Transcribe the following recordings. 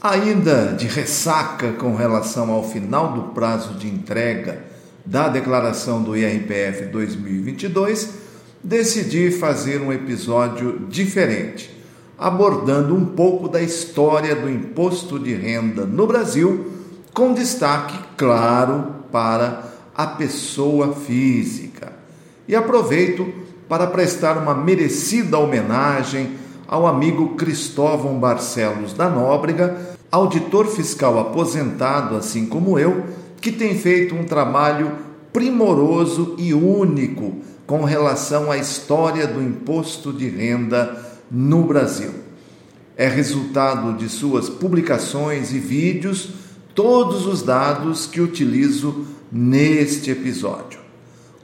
Ainda de ressaca com relação ao final do prazo de entrega da declaração do IRPF 2022, decidi fazer um episódio diferente, abordando um pouco da história do imposto de renda no Brasil, com destaque, claro, para a pessoa física. E aproveito para prestar uma merecida homenagem ao amigo Cristóvão Barcelos da Nóbrega, auditor fiscal aposentado, assim como eu, que tem feito um trabalho primoroso e único com relação à história do imposto de renda no Brasil. É resultado de suas publicações e vídeos todos os dados que utilizo neste episódio.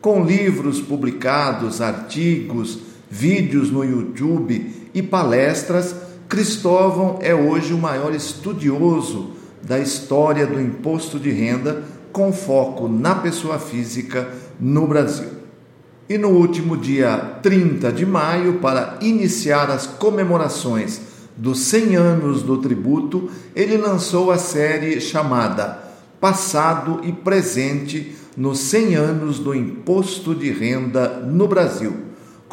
Com livros publicados, artigos, vídeos no YouTube e palestras, Cristóvão é hoje o maior estudioso da história do imposto de renda com foco na pessoa física no Brasil. E no último dia 30 de maio, para iniciar as comemorações dos 100 anos do tributo, ele lançou a série chamada Passado e Presente nos 100 anos do imposto de renda no Brasil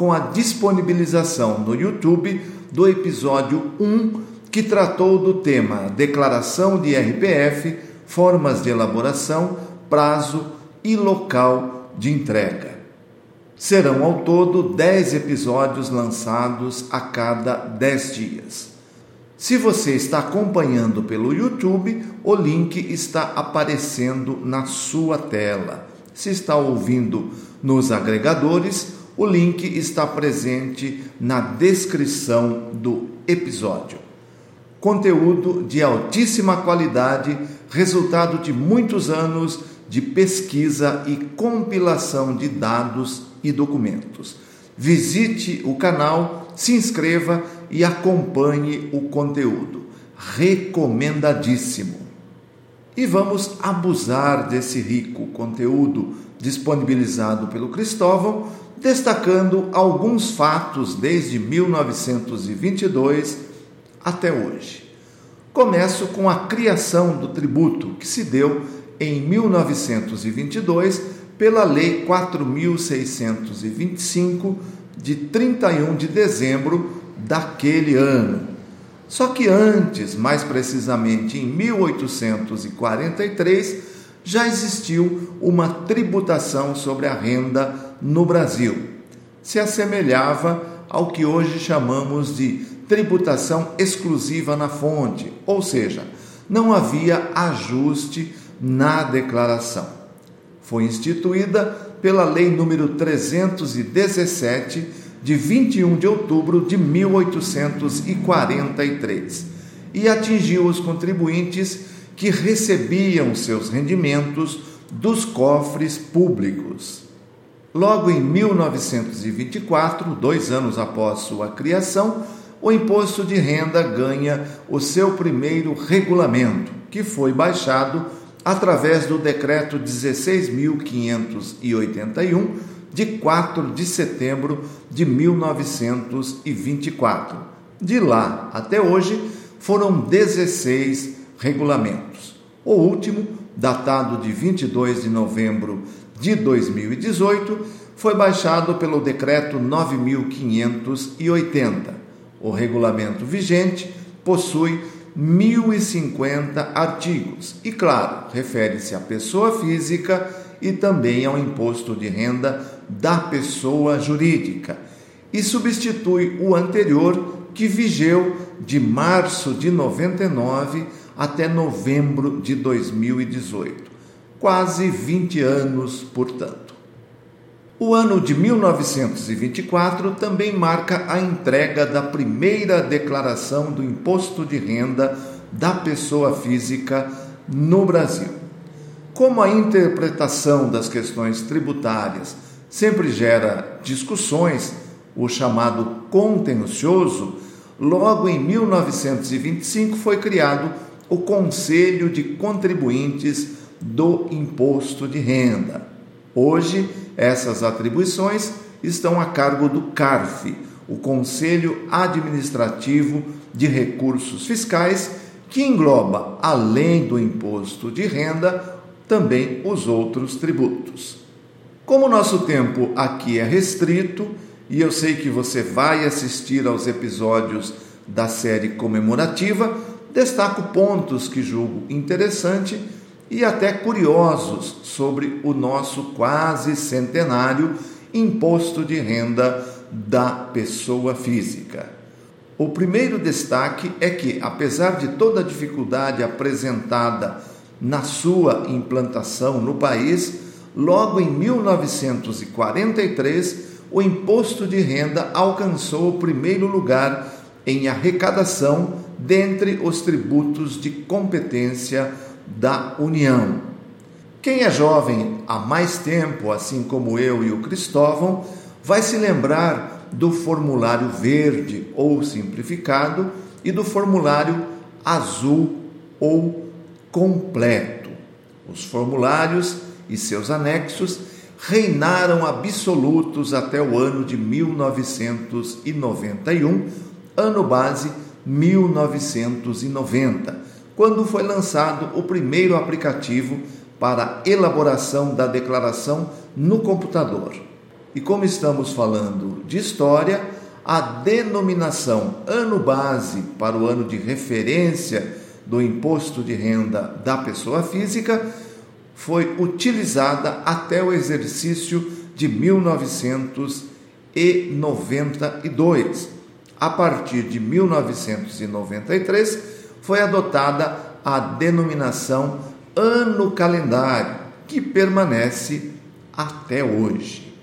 com a disponibilização no YouTube do episódio 1, que tratou do tema Declaração de RPF, formas de elaboração, prazo e local de entrega. Serão ao todo 10 episódios lançados a cada 10 dias. Se você está acompanhando pelo YouTube, o link está aparecendo na sua tela. Se está ouvindo nos agregadores, o link está presente na descrição do episódio. Conteúdo de altíssima qualidade, resultado de muitos anos de pesquisa e compilação de dados e documentos. Visite o canal, se inscreva e acompanhe o conteúdo. Recomendadíssimo! E vamos abusar desse rico conteúdo disponibilizado pelo Cristóvão destacando alguns fatos desde 1922 até hoje. Começo com a criação do tributo, que se deu em 1922 pela Lei 4625 de 31 de dezembro daquele ano. Só que antes, mais precisamente em 1843, já existiu uma tributação sobre a renda no Brasil. Se assemelhava ao que hoje chamamos de tributação exclusiva na fonte, ou seja, não havia ajuste na declaração. Foi instituída pela Lei número 317 de 21 de outubro de 1843 e atingiu os contribuintes que recebiam seus rendimentos dos cofres públicos. Logo em 1924, dois anos após sua criação, o imposto de renda ganha o seu primeiro regulamento, que foi baixado através do decreto 16.581 de 4 de setembro de 1924. De lá até hoje foram 16 regulamentos. O último, datado de 22 de novembro de 2018, foi baixado pelo decreto 9580. O regulamento vigente possui 1050 artigos e, claro, refere-se à pessoa física e também ao imposto de renda da pessoa jurídica e substitui o anterior que vigeu de março de 99 até novembro de 2018. Quase 20 anos, portanto. O ano de 1924 também marca a entrega da primeira declaração do imposto de renda da pessoa física no Brasil. Como a interpretação das questões tributárias sempre gera discussões, o chamado contencioso, logo em 1925 foi criado o Conselho de Contribuintes do Imposto de Renda. Hoje, essas atribuições estão a cargo do CARF, o Conselho Administrativo de Recursos Fiscais, que engloba, além do imposto de renda, também os outros tributos. Como o nosso tempo aqui é restrito, e eu sei que você vai assistir aos episódios da série comemorativa, destaco pontos que julgo interessante e até curiosos sobre o nosso quase centenário imposto de renda da pessoa física. O primeiro destaque é que, apesar de toda a dificuldade apresentada na sua implantação no país, logo em 1943 o imposto de renda alcançou o primeiro lugar em arrecadação dentre os tributos de competência da União. Quem é jovem há mais tempo, assim como eu e o Cristóvão, vai se lembrar do formulário verde ou simplificado e do formulário azul ou completo. Os formulários e seus anexos reinaram absolutos até o ano de 1991, ano base 1990, quando foi lançado o primeiro aplicativo para elaboração da declaração no computador. E como estamos falando de história, a denominação ano base para o ano de referência do imposto de renda da pessoa física foi utilizada até o exercício de 1992. A partir de 1993 foi adotada a denominação ano calendário, que permanece até hoje.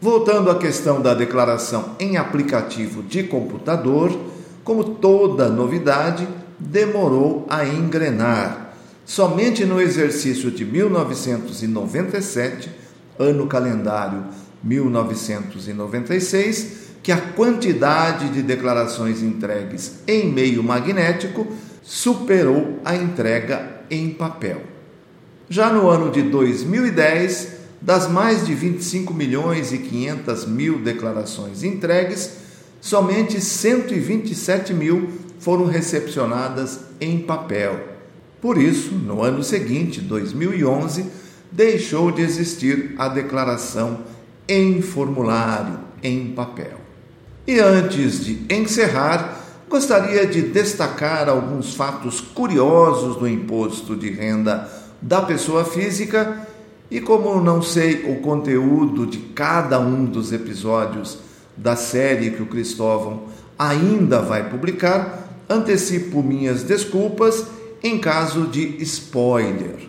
Voltando à questão da declaração em aplicativo de computador, como toda novidade, demorou a engrenar Somente no exercício de 1997, ano calendário 1996, que a quantidade de declarações entregues em meio magnético superou a entrega em papel. Já no ano de 2010, das mais de 25 milhões e 500 mil declarações entregues, somente 127 mil foram recepcionadas em papel por isso, no ano seguinte, 2011, deixou de existir a declaração em formulário, em papel. E antes de encerrar, gostaria de destacar alguns fatos curiosos do imposto de renda da pessoa física. E como não sei o conteúdo de cada um dos episódios da série que o Cristóvão ainda vai publicar, antecipo minhas desculpas em caso de spoiler.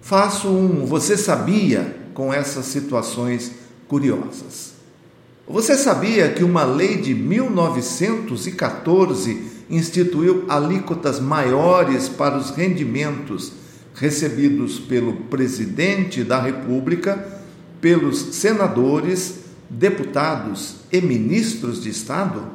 Faço um você sabia com essas situações curiosas. Você sabia que uma lei de 1914 instituiu alíquotas maiores para os rendimentos recebidos pelo presidente da República, pelos senadores, deputados e ministros de Estado?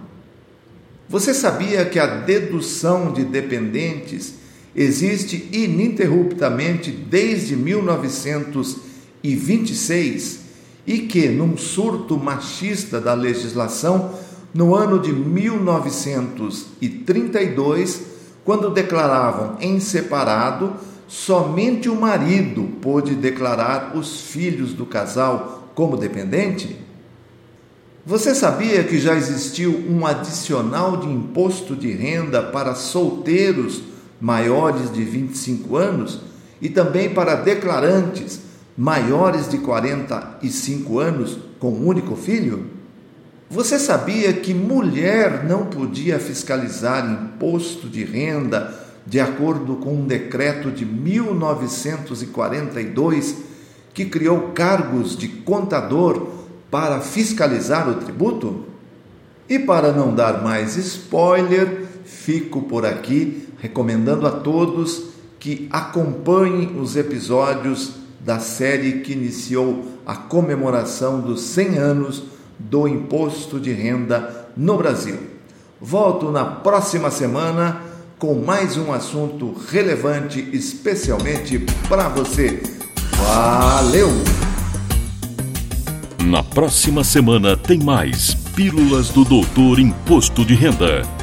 Você sabia que a dedução de dependentes existe ininterruptamente desde 1926 e que, num surto machista da legislação, no ano de 1932, quando declaravam em separado, somente o marido pôde declarar os filhos do casal como dependente? Você sabia que já existiu um adicional de imposto de renda para solteiros maiores de 25 anos e também para declarantes maiores de 45 anos com um único filho? Você sabia que mulher não podia fiscalizar imposto de renda de acordo com um decreto de 1942 que criou cargos de contador para fiscalizar o tributo? E para não dar mais spoiler, fico por aqui recomendando a todos que acompanhe os episódios da série que iniciou a comemoração dos 100 anos do imposto de renda no Brasil. Volto na próxima semana com mais um assunto relevante especialmente para você. Valeu! Na próxima semana tem mais Pílulas do Doutor Imposto de Renda.